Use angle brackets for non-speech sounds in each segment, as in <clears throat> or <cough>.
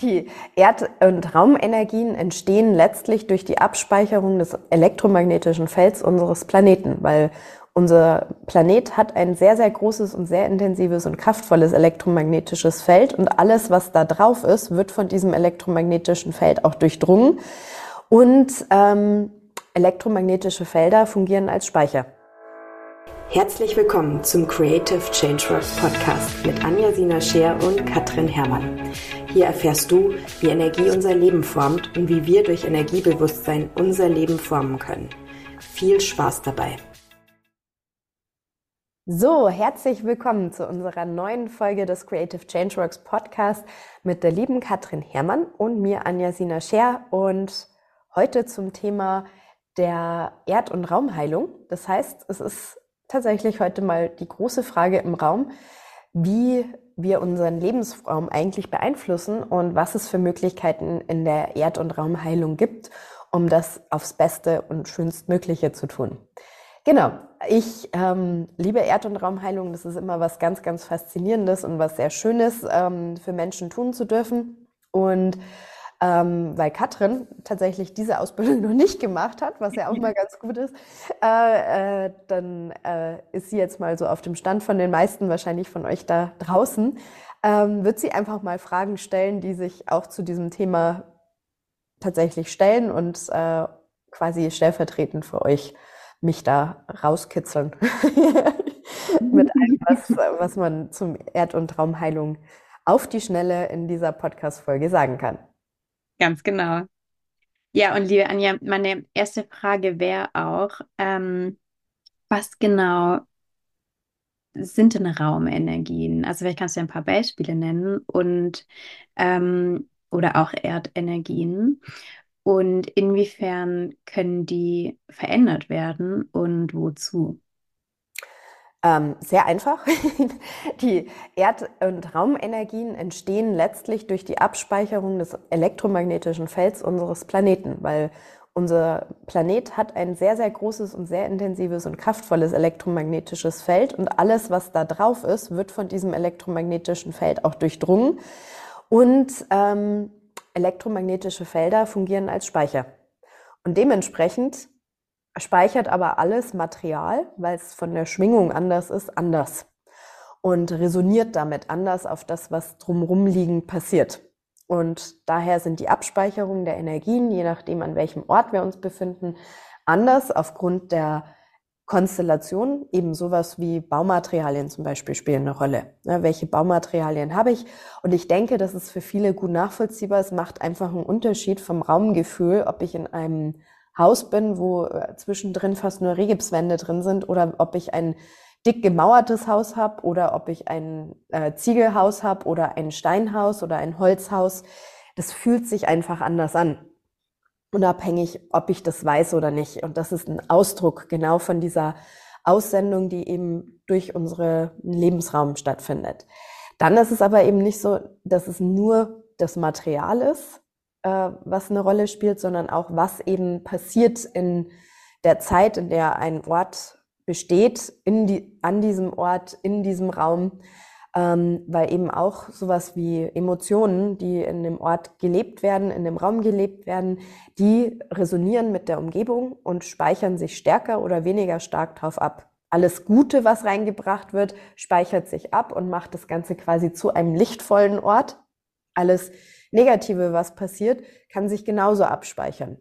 Die Erd- und Raumenergien entstehen letztlich durch die Abspeicherung des elektromagnetischen Felds unseres Planeten, weil unser Planet hat ein sehr, sehr großes und sehr intensives und kraftvolles elektromagnetisches Feld und alles, was da drauf ist, wird von diesem elektromagnetischen Feld auch durchdrungen. Und ähm, elektromagnetische Felder fungieren als Speicher. Herzlich willkommen zum Creative Changeworks Podcast mit Anja Sina Scheer und Katrin Herrmann. Hier erfährst du, wie Energie unser Leben formt und wie wir durch Energiebewusstsein unser Leben formen können. Viel Spaß dabei! So, herzlich willkommen zu unserer neuen Folge des Creative Changeworks Podcast mit der lieben Katrin Herrmann und mir Anja Sina Scher und heute zum Thema der Erd- und Raumheilung. Das heißt, es ist tatsächlich heute mal die große Frage im Raum, wie wir unseren Lebensraum eigentlich beeinflussen und was es für Möglichkeiten in der Erd- und Raumheilung gibt, um das aufs Beste und schönstmögliche zu tun. Genau, ich ähm, liebe Erd- und Raumheilung. Das ist immer was ganz, ganz Faszinierendes und was sehr Schönes ähm, für Menschen tun zu dürfen. Und ähm, weil Katrin tatsächlich diese Ausbildung <laughs> noch nicht gemacht hat, was ja auch mal <laughs> ganz gut ist, äh, äh, dann äh, ist sie jetzt mal so auf dem Stand von den meisten wahrscheinlich von euch da draußen. Ähm, wird sie einfach mal Fragen stellen, die sich auch zu diesem Thema tatsächlich stellen und äh, quasi stellvertretend für euch mich da rauskitzeln <laughs> mit allem, was, was man zum Erd- und Raumheilung auf die Schnelle in dieser Podcast-Folge sagen kann. Ganz genau. Ja, und liebe Anja, meine erste Frage wäre auch, ähm, was genau sind denn Raumenergien? Also vielleicht kannst du ja ein paar Beispiele nennen und ähm, oder auch Erdenergien. Und inwiefern können die verändert werden und wozu? Ähm, sehr einfach. <laughs> Die Erd- und Raumenergien entstehen letztlich durch die Abspeicherung des elektromagnetischen Felds unseres Planeten, weil unser Planet hat ein sehr, sehr großes und sehr intensives und kraftvolles elektromagnetisches Feld und alles, was da drauf ist, wird von diesem elektromagnetischen Feld auch durchdrungen. Und ähm, elektromagnetische Felder fungieren als Speicher. Und dementsprechend speichert aber alles Material, weil es von der Schwingung anders ist, anders und resoniert damit anders auf das, was drumherum liegend passiert. Und daher sind die Abspeicherungen der Energien, je nachdem an welchem Ort wir uns befinden, anders aufgrund der Konstellation, eben sowas wie Baumaterialien zum Beispiel spielen eine Rolle. Ja, welche Baumaterialien habe ich? Und ich denke, das ist für viele gut nachvollziehbar. Es macht einfach einen Unterschied vom Raumgefühl, ob ich in einem Haus bin, wo äh, zwischendrin fast nur Regipswände drin sind oder ob ich ein dick gemauertes Haus habe oder ob ich ein äh, Ziegelhaus habe oder ein Steinhaus oder ein Holzhaus. Das fühlt sich einfach anders an. Unabhängig, ob ich das weiß oder nicht. Und das ist ein Ausdruck genau von dieser Aussendung, die eben durch unseren Lebensraum stattfindet. Dann ist es aber eben nicht so, dass es nur das Material ist, äh, was eine Rolle spielt, sondern auch, was eben passiert in der Zeit, in der ein Ort besteht, in die, an diesem Ort, in diesem Raum, ähm, weil eben auch sowas wie Emotionen, die in dem Ort gelebt werden, in dem Raum gelebt werden, die resonieren mit der Umgebung und speichern sich stärker oder weniger stark drauf ab. Alles Gute, was reingebracht wird, speichert sich ab und macht das Ganze quasi zu einem lichtvollen Ort. Alles Negative, was passiert, kann sich genauso abspeichern.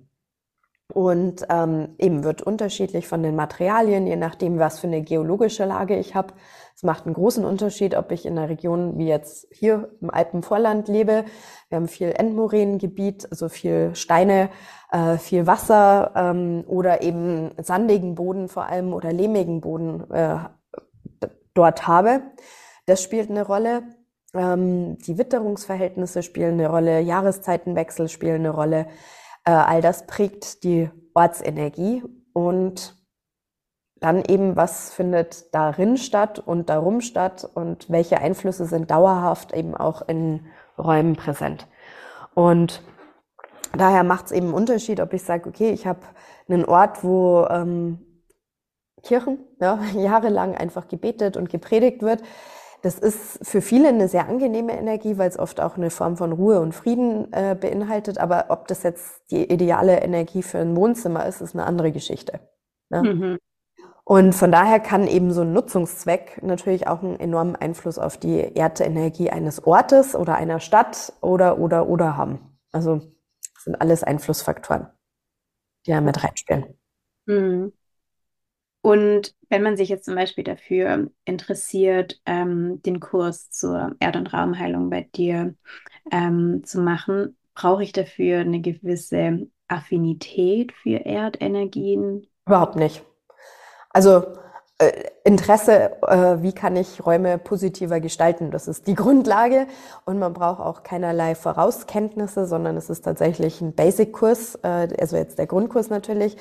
Und ähm, eben wird unterschiedlich von den Materialien, je nachdem, was für eine geologische Lage ich habe. Es macht einen großen Unterschied, ob ich in einer Region wie jetzt hier im Alpenvorland lebe. Wir haben viel Endmoränengebiet, also viel Steine, äh, viel Wasser ähm, oder eben sandigen Boden vor allem oder lehmigen Boden äh, dort habe. Das spielt eine Rolle. Ähm, die Witterungsverhältnisse spielen eine Rolle, Jahreszeitenwechsel spielen eine Rolle. Äh, all das prägt die Ortsenergie und dann eben, was findet darin statt und darum statt und welche Einflüsse sind dauerhaft eben auch in Räumen präsent. Und daher macht es eben einen Unterschied, ob ich sage, okay, ich habe einen Ort, wo ähm, Kirchen ja, <laughs> jahrelang einfach gebetet und gepredigt wird Das ist für viele eine sehr angenehme Energie, weil es oft auch eine Form von Ruhe und Frieden äh, beinhaltet. Aber ob das jetzt die ideale Energie für ein Wohnzimmer ist, ist eine andere Geschichte. Ne? Mhm. Und von daher kann eben so ein Nutzungszweck natürlich auch einen enormen Einfluss auf die Erdenergie eines Ortes oder einer Stadt oder, oder, oder haben. Also sind alles Einflussfaktoren, die da mit reinspielen. Mhm. Und wenn man sich jetzt zum Beispiel dafür interessiert, ähm, den Kurs zur Erd- und Raumheilung bei dir ähm, zu machen, brauche ich dafür eine gewisse Affinität für Erdenergien? Überhaupt nicht. Also äh, Interesse, äh, wie kann ich Räume positiver gestalten? Das ist die Grundlage und man braucht auch keinerlei Vorauskenntnisse, sondern es ist tatsächlich ein Basic-Kurs, äh, also jetzt der Grundkurs natürlich.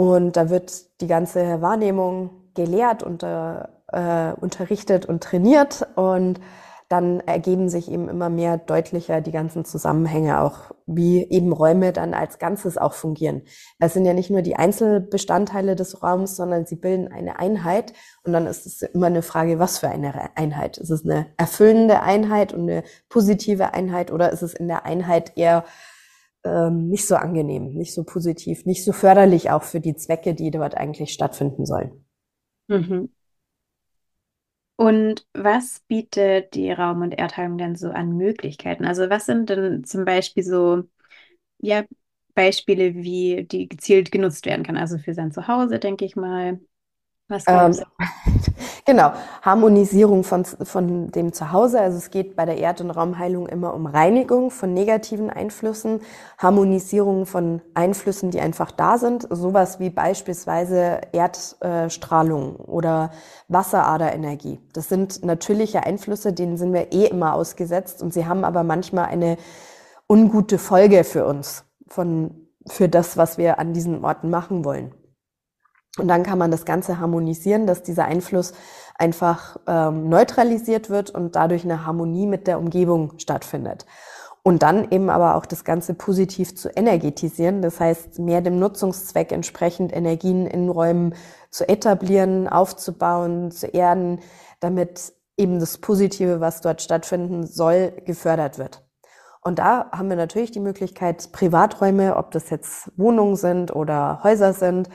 Und da wird die ganze Wahrnehmung gelehrt und äh, unterrichtet und trainiert und dann ergeben sich eben immer mehr deutlicher die ganzen Zusammenhänge, auch wie eben Räume dann als Ganzes auch fungieren. Es sind ja nicht nur die Einzelbestandteile des Raums, sondern sie bilden eine Einheit. Und dann ist es immer eine Frage, was für eine Einheit. Ist es eine erfüllende Einheit und eine positive Einheit oder ist es in der Einheit eher ähm, nicht so angenehm, nicht so positiv, nicht so förderlich auch für die Zwecke, die dort eigentlich stattfinden sollen. Mhm. Und was bietet die Raum- und Erdheilung denn so an Möglichkeiten? Also was sind denn zum Beispiel so, ja, Beispiele, wie die gezielt genutzt werden kann? Also für sein Zuhause, denke ich mal. Was ähm, <laughs> genau, Harmonisierung von, von dem Zuhause. Also es geht bei der Erd- und Raumheilung immer um Reinigung von negativen Einflüssen, Harmonisierung von Einflüssen, die einfach da sind. Sowas wie beispielsweise Erdstrahlung oder Wasseraderenergie. Das sind natürliche Einflüsse, denen sind wir eh immer ausgesetzt und sie haben aber manchmal eine ungute Folge für uns, von, für das, was wir an diesen Orten machen wollen. Und dann kann man das Ganze harmonisieren, dass dieser Einfluss einfach ähm, neutralisiert wird und dadurch eine Harmonie mit der Umgebung stattfindet. Und dann eben aber auch das Ganze positiv zu energetisieren, das heißt mehr dem Nutzungszweck entsprechend Energien in Räumen zu etablieren, aufzubauen, zu erden, damit eben das Positive, was dort stattfinden soll, gefördert wird. Und da haben wir natürlich die Möglichkeit, Privaträume, ob das jetzt Wohnungen sind oder Häuser sind,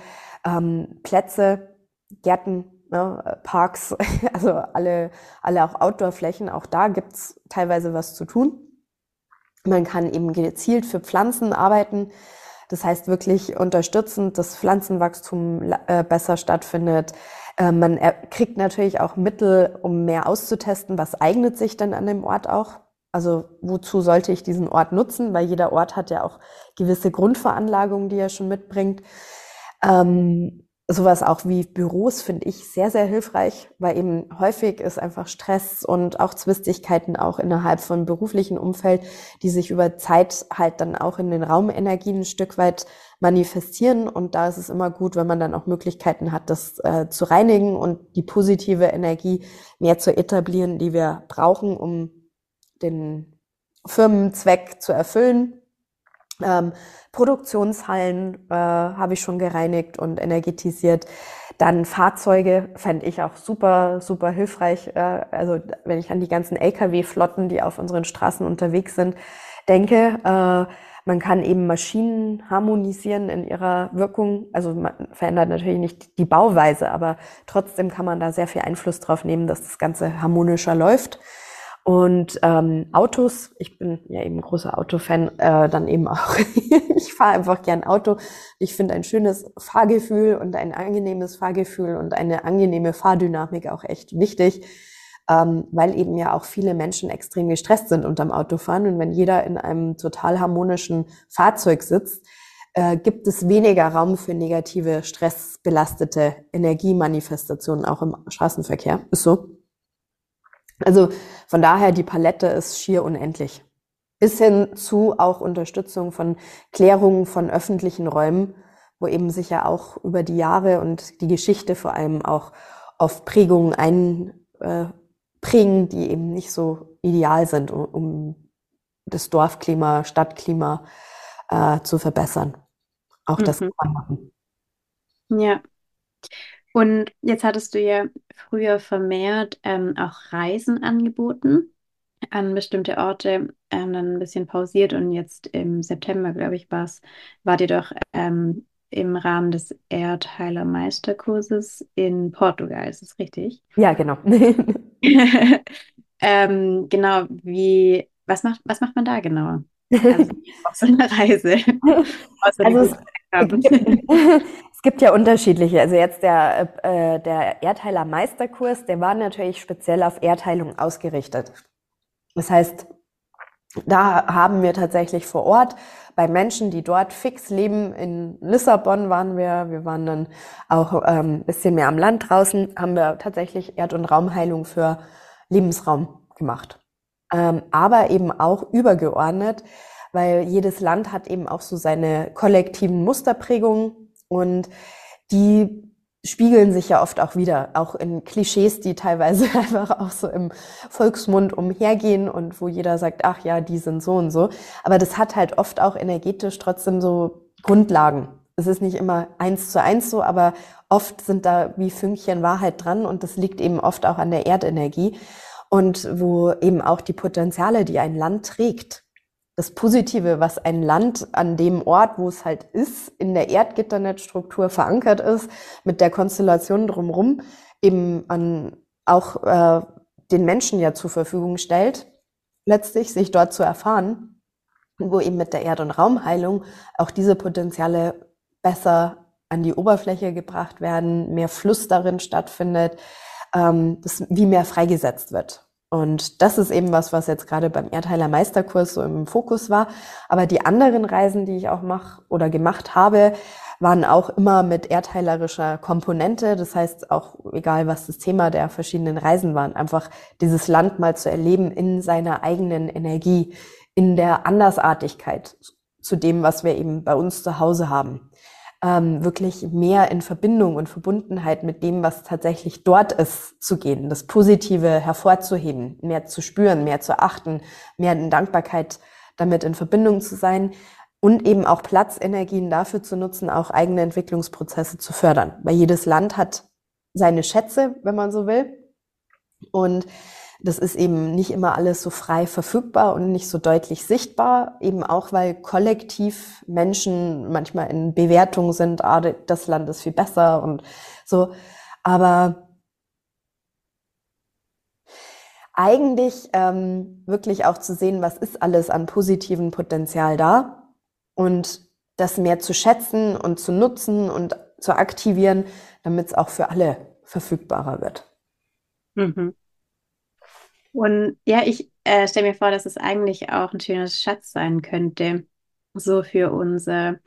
ähm, Plätze, Gärten, ne, Parks, <laughs> also alle, alle auch Outdoor-Flächen, auch da gibt's teilweise was zu tun. Man kann eben gezielt für Pflanzen arbeiten. Das heißt wirklich unterstützend, dass Pflanzenwachstum äh, besser stattfindet. Äh, man kriegt natürlich auch Mittel, um mehr auszutesten, was eignet sich denn an dem Ort auch. Also wozu sollte ich diesen Ort nutzen? Weil jeder Ort hat ja auch gewisse Grundveranlagungen, die er schon mitbringt. Ähm, sowas auch wie Büros finde ich sehr, sehr hilfreich, weil eben häufig ist einfach Stress und auch Zwistigkeiten auch innerhalb von beruflichen Umfeld, die sich über Zeit halt dann auch in den Raumenergien ein Stück weit manifestieren. Und da ist es immer gut, wenn man dann auch Möglichkeiten hat, das äh, zu reinigen und die positive Energie mehr zu etablieren, die wir brauchen, um den Firmenzweck zu erfüllen ähm, Produktionshallen äh, habe ich schon gereinigt und energetisiert. Dann Fahrzeuge fände ich auch super, super hilfreich. Äh, also wenn ich an die ganzen Lkw-Flotten, die auf unseren Straßen unterwegs sind, denke. Äh, man kann eben Maschinen harmonisieren in ihrer Wirkung. Also man verändert natürlich nicht die Bauweise, aber trotzdem kann man da sehr viel Einfluss drauf nehmen, dass das Ganze harmonischer läuft. Und ähm, Autos, ich bin ja eben großer Autofan, äh, dann eben auch. <laughs> ich fahre einfach gern Auto. Ich finde ein schönes Fahrgefühl und ein angenehmes Fahrgefühl und eine angenehme Fahrdynamik auch echt wichtig, ähm, weil eben ja auch viele Menschen extrem gestresst sind unterm Autofahren. Und wenn jeder in einem total harmonischen Fahrzeug sitzt, äh, gibt es weniger Raum für negative, stressbelastete Energiemanifestationen auch im Straßenverkehr. Ist so. Also von daher, die Palette ist schier unendlich. Bis hin zu auch Unterstützung von Klärungen von öffentlichen Räumen, wo eben sicher auch über die Jahre und die Geschichte vor allem auch auf Prägungen einprägen, äh, die eben nicht so ideal sind, um, um das Dorfklima, Stadtklima äh, zu verbessern. Auch das mhm. kann man machen. Ja. Und jetzt hattest du ja früher vermehrt ähm, auch Reisen angeboten an bestimmte Orte, ähm, dann ein bisschen pausiert und jetzt im September, glaube ich, war's, wart ihr doch ähm, im Rahmen des Erdheiler Meisterkurses in Portugal, ist das richtig? Ja, genau. <laughs> <laughs> ähm, genau, wie, was macht, was macht man da genau? <laughs> Also auf so einer Reise. also es, es, gibt ja unterschiedliche. Also jetzt der, äh, der Erdheiler Meisterkurs, der war natürlich speziell auf Erdheilung ausgerichtet. Das heißt, da haben wir tatsächlich vor Ort bei Menschen, die dort fix leben. In Lissabon waren wir, wir waren dann auch ähm, bisschen mehr am Land draußen, haben wir tatsächlich Erd- und Raumheilung für Lebensraum gemacht. Ähm, aber eben auch übergeordnet, weil jedes Land hat eben auch so seine kollektiven Musterprägungen und die spiegeln sich ja oft auch wieder, auch in Klischees, die teilweise <laughs> einfach auch so im Volksmund umhergehen und wo jeder sagt, ach ja, die sind so und so. Aber das hat halt oft auch energetisch trotzdem so Grundlagen. Es ist nicht immer eins zu eins so, aber oft sind da wie Fünkchen Wahrheit dran und das liegt eben oft auch an der Erdenergie und wo eben auch die Potenziale, die ein Land trägt, das Positive, was ein Land an dem Ort, wo es halt ist, in der Erdgitternetzstruktur verankert ist, mit der Konstellation drumherum, eben an auch äh, den Menschen ja zur Verfügung stellt, letztlich sich dort zu erfahren, wo eben mit der Erd- und Raumheilung auch diese Potenziale besser an die Oberfläche gebracht werden, mehr Fluss darin stattfindet, ähm, das wie mehr freigesetzt wird. Und das ist eben was, was jetzt gerade beim Erdheiler Meisterkurs so im Fokus war. Aber die anderen Reisen, die ich auch mache oder gemacht habe, waren auch immer mit erdheilerischer Komponente. Das heißt auch, egal was das Thema der verschiedenen Reisen waren, einfach dieses Land mal zu erleben in seiner eigenen Energie, in der Andersartigkeit zu dem, was wir eben bei uns zu Hause haben ähm, wirklich mehr in Verbindung und Verbundenheit mit dem, was tatsächlich dort ist, zu gehen, das Positive hervorzuheben, mehr zu spüren, mehr zu achten, mehr in Dankbarkeit damit in Verbindung zu sein und eben auch Platzenergien dafür zu nutzen, auch eigene Entwicklungsprozesse zu fördern. Weil jedes Land hat seine Schätze, wenn man so will. Und das ist eben nicht immer alles so frei verfügbar und nicht so deutlich sichtbar, eben auch weil kollektiv Menschen manchmal in Bewertung sind, ah, das Land ist viel besser und so. Aber eigentlich ähm, wirklich auch zu sehen, was ist alles an positiven Potenzial da und das mehr zu schätzen und zu nutzen und zu aktivieren, damit es auch für alle verfügbarer wird. Mhm. Und ja, ich äh, stelle mir vor, dass es eigentlich auch ein schönes Schatz sein könnte, so für unser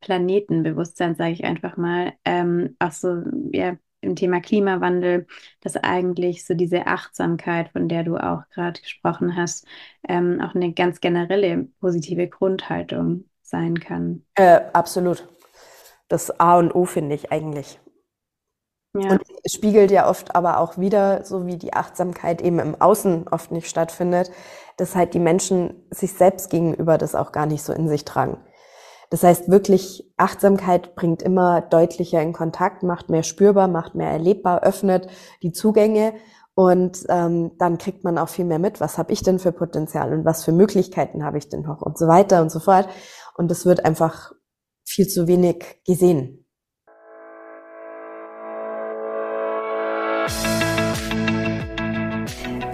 Planetenbewusstsein, sage ich einfach mal. Ähm, auch so, ja, im Thema Klimawandel, dass eigentlich so diese Achtsamkeit, von der du auch gerade gesprochen hast, ähm, auch eine ganz generelle positive Grundhaltung sein kann. Äh, absolut. Das A und O finde ich eigentlich. Ja. Und spiegelt ja oft aber auch wieder, so wie die Achtsamkeit eben im Außen oft nicht stattfindet, dass halt die Menschen sich selbst gegenüber das auch gar nicht so in sich tragen. Das heißt wirklich, Achtsamkeit bringt immer deutlicher in Kontakt, macht mehr spürbar, macht mehr erlebbar, öffnet die Zugänge und ähm, dann kriegt man auch viel mehr mit, was habe ich denn für Potenzial und was für Möglichkeiten habe ich denn noch und so weiter und so fort. Und es wird einfach viel zu wenig gesehen.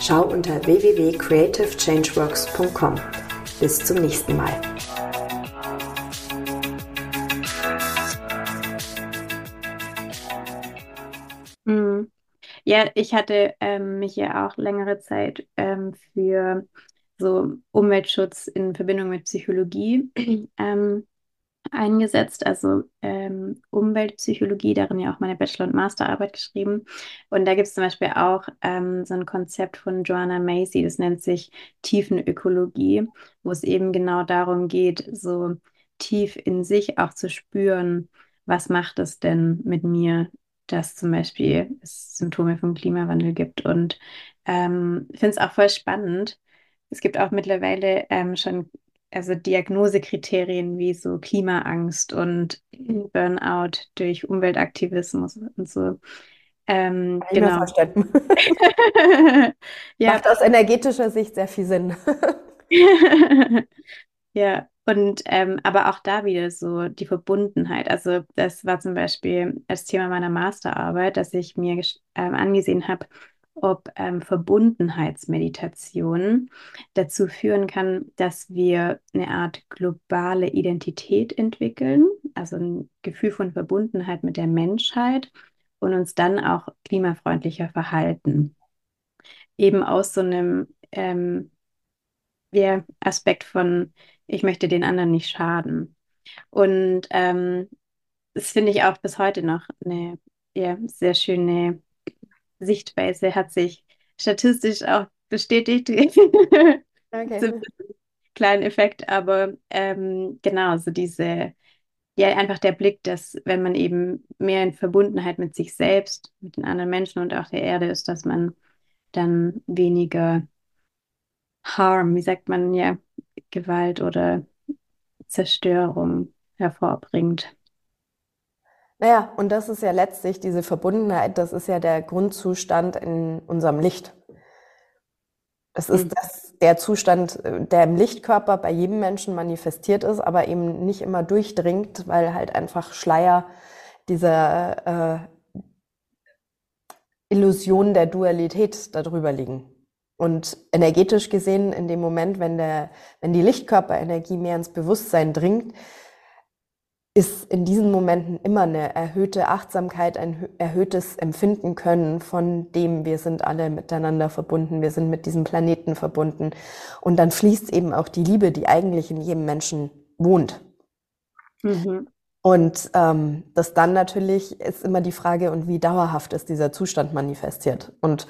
Schau unter www.creativechangeworks.com. Bis zum nächsten Mal. Mhm. Ja, ich hatte ähm, mich ja auch längere Zeit ähm, für so Umweltschutz in Verbindung mit Psychologie <clears throat> ähm, eingesetzt, also ähm, Umweltpsychologie, darin ja auch meine Bachelor- und Masterarbeit geschrieben. Und da gibt es zum Beispiel auch ähm, so ein Konzept von Joanna Macy, das nennt sich Tiefenökologie, wo es eben genau darum geht, so tief in sich auch zu spüren, was macht es denn mit mir, dass zum Beispiel es Symptome vom Klimawandel gibt. Und ähm, finde es auch voll spannend. Es gibt auch mittlerweile ähm, schon also Diagnosekriterien wie so Klimaangst und Burnout durch Umweltaktivismus und so. Ähm, Kann genau. vorstellen. <laughs> Ja, Macht aus energetischer Sicht sehr viel Sinn. <laughs> ja. Und ähm, aber auch da wieder so die Verbundenheit. Also das war zum Beispiel das Thema meiner Masterarbeit, dass ich mir ähm, angesehen habe, ob ähm, Verbundenheitsmeditation dazu führen kann, dass wir eine Art globale Identität entwickeln, also ein Gefühl von Verbundenheit mit der Menschheit und uns dann auch klimafreundlicher verhalten. Eben aus so einem ähm, ja, Aspekt von, ich möchte den anderen nicht schaden. Und ähm, das finde ich auch bis heute noch eine ja, sehr schöne Sichtweise, hat sich statistisch auch bestätigt. <laughs> Okay. So kleinen Effekt, aber ähm, genau, so diese, ja, einfach der Blick, dass wenn man eben mehr in Verbundenheit mit sich selbst, mit den anderen Menschen und auch der Erde ist, dass man dann weniger Harm, wie sagt man ja, Gewalt oder Zerstörung hervorbringt. Naja, und das ist ja letztlich diese Verbundenheit, das ist ja der Grundzustand in unserem Licht. Das ist Mhm. das, der Zustand, äh, der im Lichtkörper bei jedem Menschen manifestiert ist, aber eben nicht immer durchdringt, weil halt einfach Schleier dieser äh, Illusion der Dualität darüber liegen. Und energetisch gesehen, in dem Moment, wenn der, wenn die Lichtkörperenergie mehr ins Bewusstsein dringt, ist in diesen Momenten immer eine erhöhte Achtsamkeit, ein hö- erhöhtes Empfinden können von dem, wir sind alle miteinander verbunden, wir sind mit diesem Planeten verbunden. Und dann fließt eben auch die Liebe, die eigentlich in jedem Menschen wohnt. Mhm. Und ähm, das dann natürlich ist immer die Frage, und wie dauerhaft ist dieser Zustand manifestiert. Und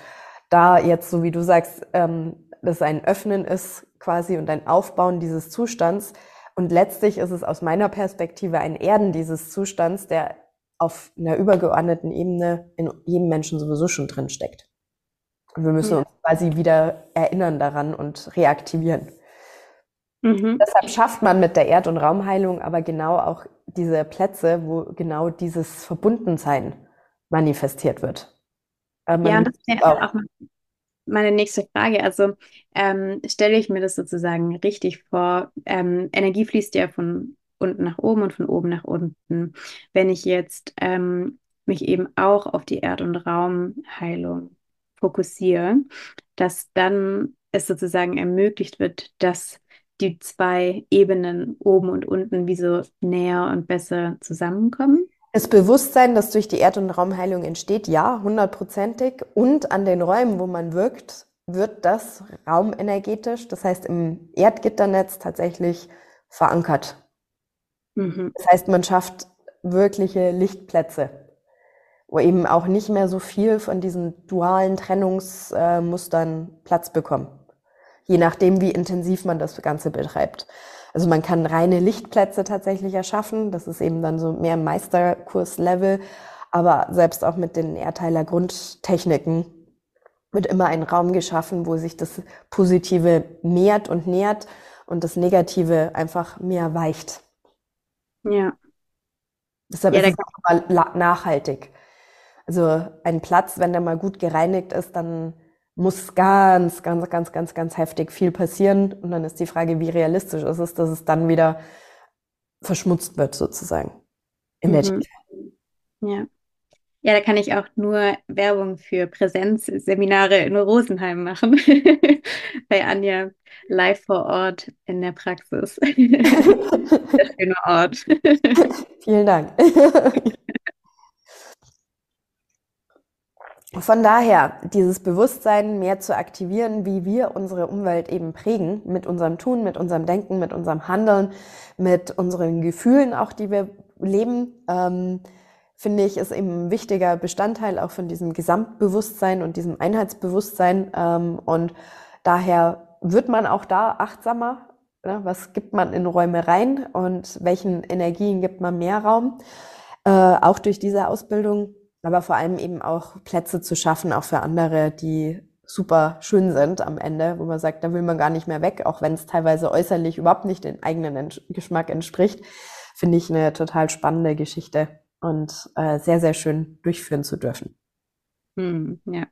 da jetzt, so wie du sagst, ähm, das ein Öffnen ist quasi und ein Aufbauen dieses Zustands. Und letztlich ist es aus meiner Perspektive ein Erden dieses Zustands, der auf einer übergeordneten Ebene in jedem Menschen sowieso schon drin steckt. Und wir müssen Ja. uns quasi wieder erinnern daran und reaktivieren. Mhm. Deshalb schafft man mit der Erd- und Raumheilung aber genau auch diese Plätze, wo genau dieses Verbundensein manifestiert wird. Ja, und das wäre auch, auch meine nächste Frage. Also ähm, stelle ich mir das sozusagen richtig vor. Ähm, Energie fließt ja von unten nach oben und von oben nach unten. Wenn ich jetzt ähm, mich eben auch auf die Erd- und Raumheilung fokussiere, dass dann es sozusagen ermöglicht wird, dass die zwei Ebenen oben und unten wie so näher und besser zusammenkommen. Das Bewusstsein, das durch die Erd- und Raumheilung entsteht, ja, hundertprozentig. Und an den Räumen, wo man wirkt, wird das raumenergetisch, das heißt im Erdgitternetz tatsächlich verankert. Mhm. Das heißt, man schafft wirkliche Lichtplätze, wo eben auch nicht mehr so viel von diesen dualen Trennungsmustern Platz bekommen. Je nachdem, wie intensiv man das Ganze betreibt. Also man kann reine Lichtplätze tatsächlich erschaffen. Das ist eben dann so mehr Meisterkurs-Level. Aber selbst auch mit den Erdteiler Grundtechniken wird immer ein Raum geschaffen, wo sich das Positive mehrt und nährt und das Negative einfach mehr weicht. Ja. Deshalb Ja, ist es auch nachhaltig. Also ein Platz, wenn der mal gut gereinigt ist, dann muss ganz, ganz, ganz, ganz, ganz heftig viel passieren. Und dann ist die Frage, wie realistisch ist es, dass es dann wieder verschmutzt wird, sozusagen. Der Mhm. Ja. Ja, da kann ich auch nur Werbung für Präsenzseminare in Rosenheim machen. <laughs> Bei Anja live vor Ort in der Praxis. <laughs> Sehr schöner Ort. <laughs> Vielen Dank. Von daher, dieses Bewusstsein mehr zu aktivieren, wie wir unsere Umwelt eben prägen, mit unserem Tun, mit unserem Denken, mit unserem Handeln, mit unseren Gefühlen auch, die wir leben, ähm, finde ich, ist eben ein wichtiger Bestandteil auch von diesem Gesamtbewusstsein und diesem Einheitsbewusstsein. Ähm, und daher wird man auch da achtsamer. Ne? Was gibt man in Räume rein und welchen Energien gibt man mehr Raum? Äh, auch durch diese Ausbildung aber vor allem eben auch Plätze zu schaffen, auch für andere, die super schön sind am Ende, wo man sagt, da will man gar nicht mehr weg, auch wenn es teilweise äußerlich überhaupt nicht den eigenen Geschmack entspricht, finde ich eine total spannende Geschichte und äh, sehr, sehr schön durchführen zu dürfen. Hm, ja,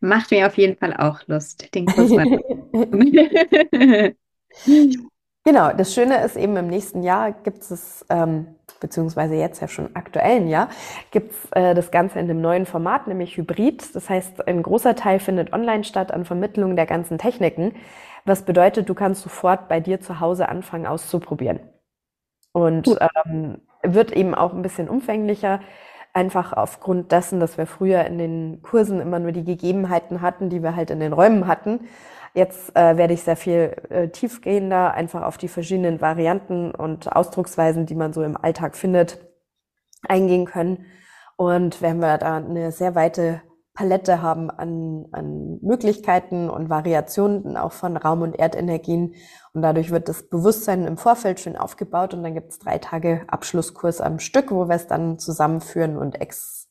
macht mir auf jeden Fall auch Lust, den Kurs mal. <laughs> <laughs> genau, das Schöne ist eben im nächsten Jahr gibt es ähm, beziehungsweise jetzt ja schon aktuellen Jahr, gibt es äh, das Ganze in einem neuen Format, nämlich Hybrid. Das heißt, ein großer Teil findet online statt an Vermittlung der ganzen Techniken, was bedeutet, du kannst sofort bei dir zu Hause anfangen auszuprobieren. Und ähm, wird eben auch ein bisschen umfänglicher, einfach aufgrund dessen, dass wir früher in den Kursen immer nur die Gegebenheiten hatten, die wir halt in den Räumen hatten. Jetzt äh, werde ich sehr viel äh, tiefgehender einfach auf die verschiedenen Varianten und Ausdrucksweisen, die man so im Alltag findet, eingehen können. Und werden wir da eine sehr weite Palette haben an, an Möglichkeiten und Variationen auch von Raum- und Erdenergien. Und dadurch wird das Bewusstsein im Vorfeld schön aufgebaut. Und dann gibt es drei Tage Abschlusskurs am Stück, wo wir es dann zusammenführen und ex,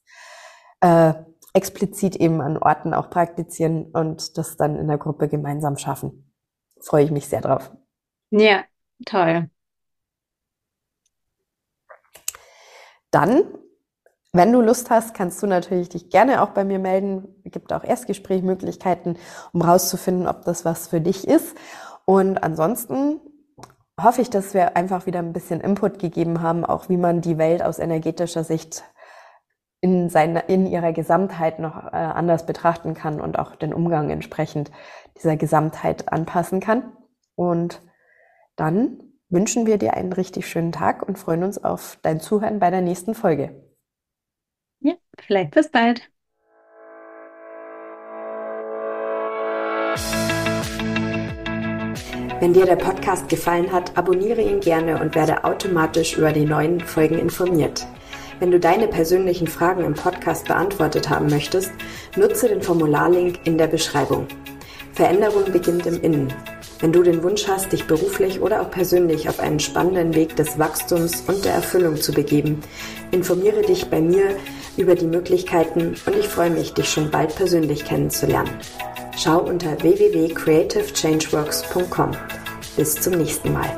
äh, explizit eben an Orten auch praktizieren und das dann in der Gruppe gemeinsam schaffen. Freue ich mich sehr drauf. Ja, toll. Dann, wenn du Lust hast, kannst du natürlich dich gerne auch bei mir melden. Es gibt auch Erstgesprächmöglichkeiten, um rauszufinden, ob das was für dich ist. Und ansonsten hoffe ich, dass wir einfach wieder ein bisschen Input gegeben haben, auch wie man die Welt aus energetischer Sicht in, seiner, in ihrer Gesamtheit noch äh, anders betrachten kann und auch den Umgang entsprechend dieser Gesamtheit anpassen kann. Und dann wünschen wir dir einen richtig schönen Tag und freuen uns auf dein Zuhören bei der nächsten Folge. Ja, vielleicht bis bald. Wenn dir der Podcast gefallen hat, abonniere ihn gerne und werde automatisch über die neuen Folgen informiert. Wenn du deine persönlichen Fragen im Podcast beantwortet haben möchtest, nutze den Formularlink in der Beschreibung. Veränderung beginnt im Innen. Wenn du den Wunsch hast, dich beruflich oder auch persönlich auf einen spannenden Weg des Wachstums und der Erfüllung zu begeben, informiere dich bei mir über die Möglichkeiten und ich freue mich, dich schon bald persönlich kennenzulernen. Schau unter www.creativechangeworks.com. Bis zum nächsten Mal.